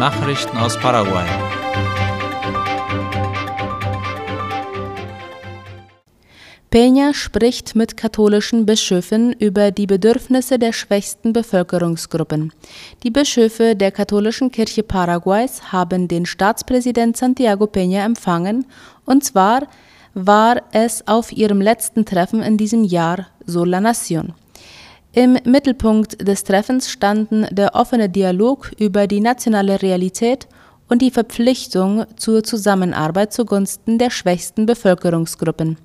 Nachrichten aus Paraguay. Peña spricht mit katholischen Bischöfen über die Bedürfnisse der schwächsten Bevölkerungsgruppen. Die Bischöfe der katholischen Kirche Paraguays haben den Staatspräsident Santiago Peña empfangen, und zwar war es auf ihrem letzten Treffen in diesem Jahr, so La Nación. Im Mittelpunkt des Treffens standen der offene Dialog über die nationale Realität und die Verpflichtung zur Zusammenarbeit zugunsten der schwächsten Bevölkerungsgruppen.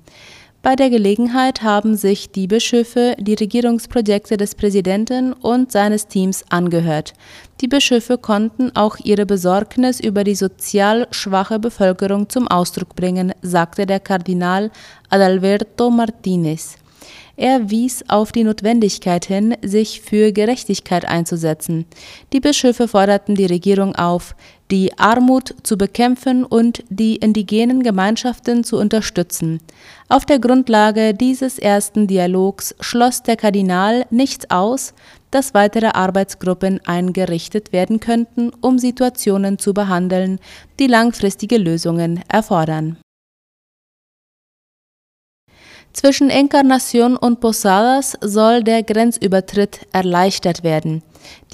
Bei der Gelegenheit haben sich die Bischöfe die Regierungsprojekte des Präsidenten und seines Teams angehört. Die Bischöfe konnten auch ihre Besorgnis über die sozial schwache Bevölkerung zum Ausdruck bringen, sagte der Kardinal Adalberto Martínez. Er wies auf die Notwendigkeit hin, sich für Gerechtigkeit einzusetzen. Die Bischöfe forderten die Regierung auf, die Armut zu bekämpfen und die indigenen Gemeinschaften zu unterstützen. Auf der Grundlage dieses ersten Dialogs schloss der Kardinal nicht aus, dass weitere Arbeitsgruppen eingerichtet werden könnten, um Situationen zu behandeln, die langfristige Lösungen erfordern. Zwischen Encarnación und Posadas soll der Grenzübertritt erleichtert werden.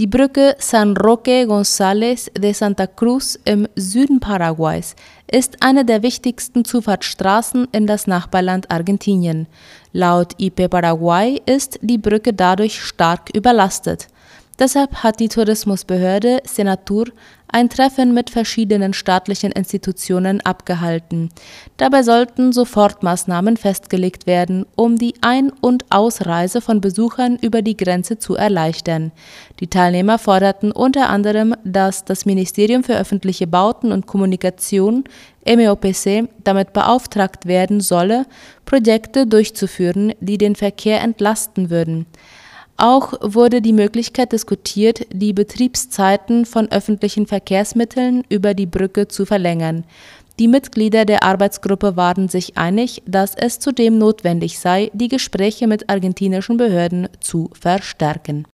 Die Brücke San Roque González de Santa Cruz im Süden Paraguays ist eine der wichtigsten Zufahrtsstraßen in das Nachbarland Argentinien. Laut IP Paraguay ist die Brücke dadurch stark überlastet. Deshalb hat die Tourismusbehörde Senatur ein Treffen mit verschiedenen staatlichen Institutionen abgehalten. Dabei sollten Sofortmaßnahmen festgelegt werden, um die Ein- und Ausreise von Besuchern über die Grenze zu erleichtern. Die Teilnehmer forderten unter anderem, dass das Ministerium für öffentliche Bauten und Kommunikation MEOPC damit beauftragt werden solle, Projekte durchzuführen, die den Verkehr entlasten würden. Auch wurde die Möglichkeit diskutiert, die Betriebszeiten von öffentlichen Verkehrsmitteln über die Brücke zu verlängern. Die Mitglieder der Arbeitsgruppe waren sich einig, dass es zudem notwendig sei, die Gespräche mit argentinischen Behörden zu verstärken.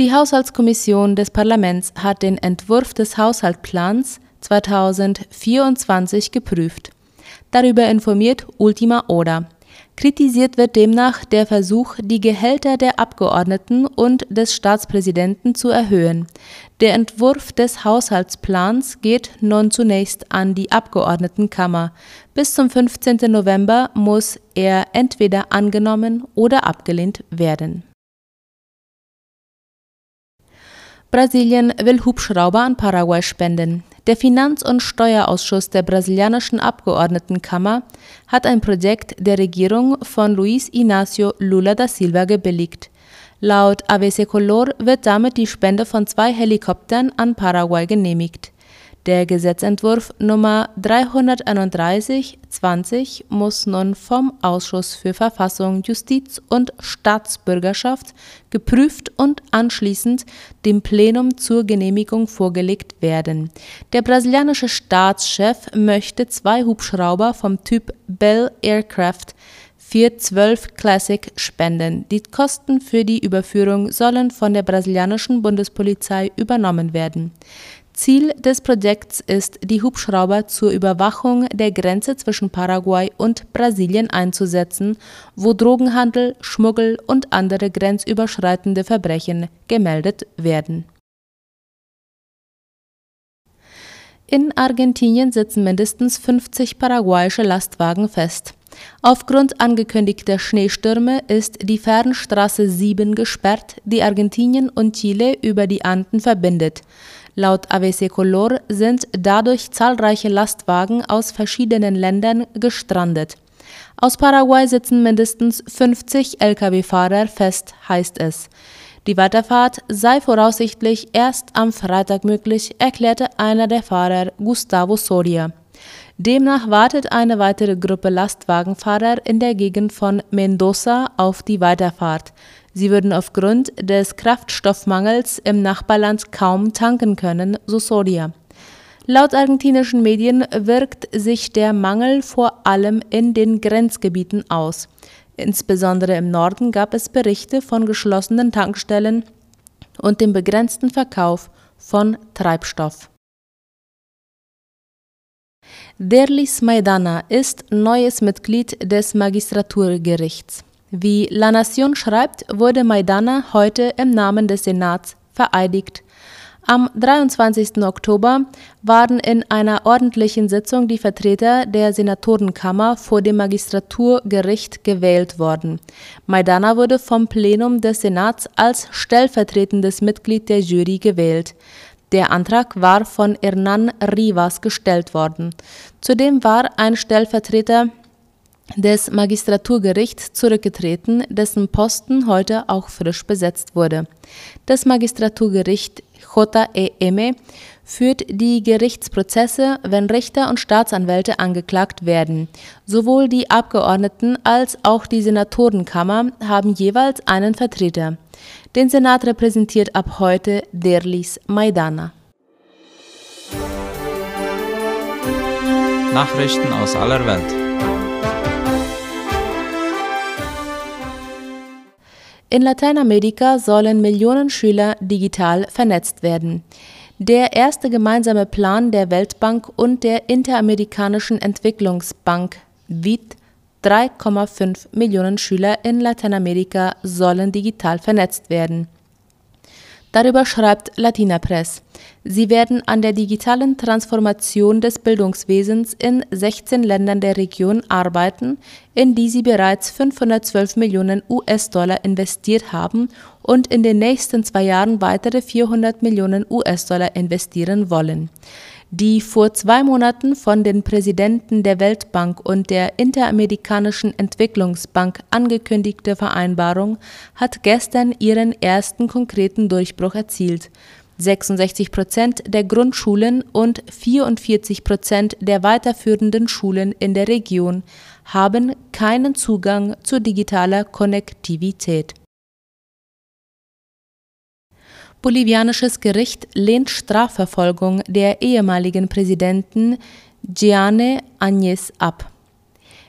Die Haushaltskommission des Parlaments hat den Entwurf des Haushaltsplans 2024 geprüft. Darüber informiert Ultima Oda. Kritisiert wird demnach der Versuch, die Gehälter der Abgeordneten und des Staatspräsidenten zu erhöhen. Der Entwurf des Haushaltsplans geht nun zunächst an die Abgeordnetenkammer. Bis zum 15. November muss er entweder angenommen oder abgelehnt werden. Brasilien will Hubschrauber an Paraguay spenden. Der Finanz- und Steuerausschuss der brasilianischen Abgeordnetenkammer hat ein Projekt der Regierung von Luiz Inácio Lula da Silva gebilligt. Laut ABC Color wird damit die Spende von zwei Helikoptern an Paraguay genehmigt. Der Gesetzentwurf Nummer 331/20 muss nun vom Ausschuss für Verfassung, Justiz und Staatsbürgerschaft geprüft und anschließend dem Plenum zur Genehmigung vorgelegt werden. Der brasilianische Staatschef möchte zwei Hubschrauber vom Typ Bell Aircraft 412 Classic spenden. Die Kosten für die Überführung sollen von der brasilianischen Bundespolizei übernommen werden. Ziel des Projekts ist, die Hubschrauber zur Überwachung der Grenze zwischen Paraguay und Brasilien einzusetzen, wo Drogenhandel, Schmuggel und andere grenzüberschreitende Verbrechen gemeldet werden. In Argentinien sitzen mindestens 50 paraguayische Lastwagen fest. Aufgrund angekündigter Schneestürme ist die Fernstraße 7 gesperrt, die Argentinien und Chile über die Anden verbindet. Laut ABC Color sind dadurch zahlreiche Lastwagen aus verschiedenen Ländern gestrandet. Aus Paraguay sitzen mindestens 50 Lkw-Fahrer fest, heißt es. Die Weiterfahrt sei voraussichtlich erst am Freitag möglich, erklärte einer der Fahrer Gustavo Soria. Demnach wartet eine weitere Gruppe Lastwagenfahrer in der Gegend von Mendoza auf die Weiterfahrt. Sie würden aufgrund des Kraftstoffmangels im Nachbarland kaum tanken können, so Soria. Laut argentinischen Medien wirkt sich der Mangel vor allem in den Grenzgebieten aus. Insbesondere im Norden gab es Berichte von geschlossenen Tankstellen und dem begrenzten Verkauf von Treibstoff. Derlis Maidana ist neues Mitglied des Magistraturgerichts. Wie La Nation schreibt, wurde Maidana heute im Namen des Senats vereidigt. Am 23. Oktober waren in einer ordentlichen Sitzung die Vertreter der Senatorenkammer vor dem Magistraturgericht gewählt worden. Maidana wurde vom Plenum des Senats als stellvertretendes Mitglied der Jury gewählt. Der Antrag war von Hernan Rivas gestellt worden. Zudem war ein Stellvertreter des Magistraturgerichts zurückgetreten, dessen Posten heute auch frisch besetzt wurde. Das Magistraturgericht JEM führt die Gerichtsprozesse, wenn Richter und Staatsanwälte angeklagt werden. Sowohl die Abgeordneten als auch die Senatorenkammer haben jeweils einen Vertreter. Den Senat repräsentiert ab heute Derlis Maidana. Nachrichten aus aller Welt. In Lateinamerika sollen Millionen Schüler digital vernetzt werden. Der erste gemeinsame Plan der Weltbank und der Interamerikanischen Entwicklungsbank WIT 3,5 Millionen Schüler in Lateinamerika sollen digital vernetzt werden. Darüber schreibt Latina Press. Sie werden an der digitalen Transformation des Bildungswesens in 16 Ländern der Region arbeiten, in die sie bereits 512 Millionen US-Dollar investiert haben und in den nächsten zwei Jahren weitere 400 Millionen US-Dollar investieren wollen. Die vor zwei Monaten von den Präsidenten der Weltbank und der Interamerikanischen Entwicklungsbank angekündigte Vereinbarung hat gestern ihren ersten konkreten Durchbruch erzielt. 66 Prozent der Grundschulen und 44 Prozent der weiterführenden Schulen in der Region haben keinen Zugang zu digitaler Konnektivität. Bolivianisches Gericht lehnt Strafverfolgung der ehemaligen Präsidenten Gianne Áñez ab.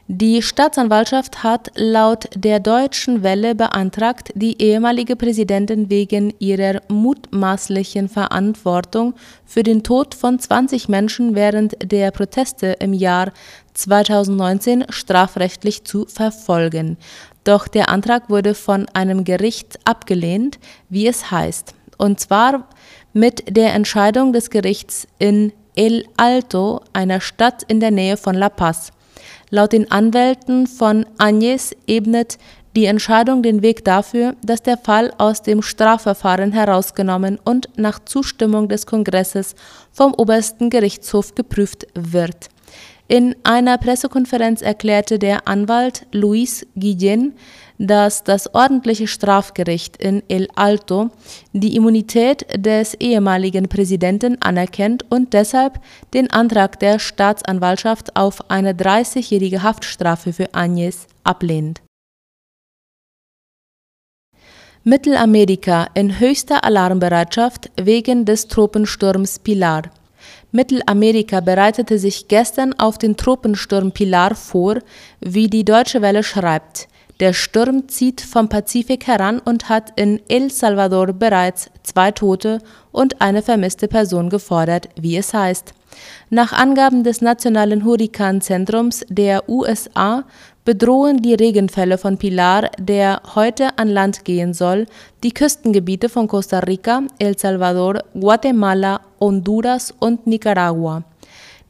Die Staatsanwaltschaft hat laut der Deutschen Welle beantragt, die ehemalige Präsidentin wegen ihrer mutmaßlichen Verantwortung für den Tod von 20 Menschen während der Proteste im Jahr 2019 strafrechtlich zu verfolgen. Doch der Antrag wurde von einem Gericht abgelehnt, wie es heißt und zwar mit der Entscheidung des Gerichts in El Alto, einer Stadt in der Nähe von La Paz. Laut den Anwälten von Agnes ebnet die Entscheidung den Weg dafür, dass der Fall aus dem Strafverfahren herausgenommen und nach Zustimmung des Kongresses vom obersten Gerichtshof geprüft wird. In einer Pressekonferenz erklärte der Anwalt Luis Guillén, dass das ordentliche Strafgericht in El Alto die Immunität des ehemaligen Präsidenten anerkennt und deshalb den Antrag der Staatsanwaltschaft auf eine 30-jährige Haftstrafe für Agnes ablehnt. Mittelamerika in höchster Alarmbereitschaft wegen des Tropensturms Pilar. Mittelamerika bereitete sich gestern auf den Tropensturm Pilar vor, wie die Deutsche Welle schreibt. Der Sturm zieht vom Pazifik heran und hat in El Salvador bereits zwei Tote und eine vermisste Person gefordert, wie es heißt. Nach Angaben des Nationalen Hurrikanzentrums der USA bedrohen die Regenfälle von Pilar, der heute an Land gehen soll, die Küstengebiete von Costa Rica, El Salvador, Guatemala, Honduras und Nicaragua.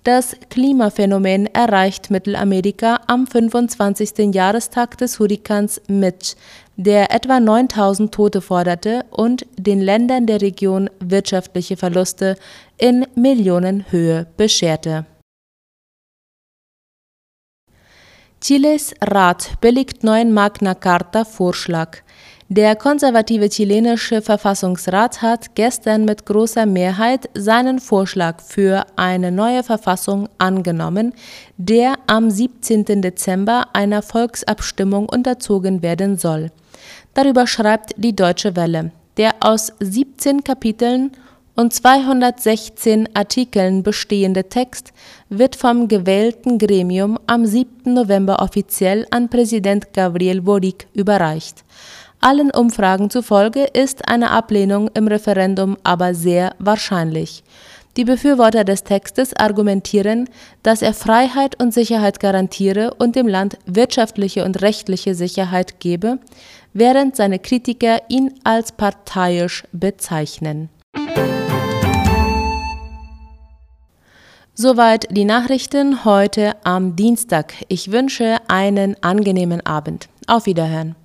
Das Klimaphänomen erreicht Mittelamerika am 25. Jahrestag des Hurrikans Mitch, der etwa 9000 Tote forderte und den Ländern der Region wirtschaftliche Verluste in Millionenhöhe bescherte. Chiles Rat billigt neuen Magna Carta Vorschlag. Der konservative chilenische Verfassungsrat hat gestern mit großer Mehrheit seinen Vorschlag für eine neue Verfassung angenommen, der am 17. Dezember einer Volksabstimmung unterzogen werden soll. Darüber schreibt die Deutsche Welle. Der aus 17 Kapiteln und 216 Artikeln bestehende Text wird vom gewählten Gremium am 7. November offiziell an Präsident Gabriel Boric überreicht. Allen Umfragen zufolge ist eine Ablehnung im Referendum aber sehr wahrscheinlich. Die Befürworter des Textes argumentieren, dass er Freiheit und Sicherheit garantiere und dem Land wirtschaftliche und rechtliche Sicherheit gebe, während seine Kritiker ihn als parteiisch bezeichnen. Soweit die Nachrichten heute am Dienstag. Ich wünsche einen angenehmen Abend. Auf Wiederhören.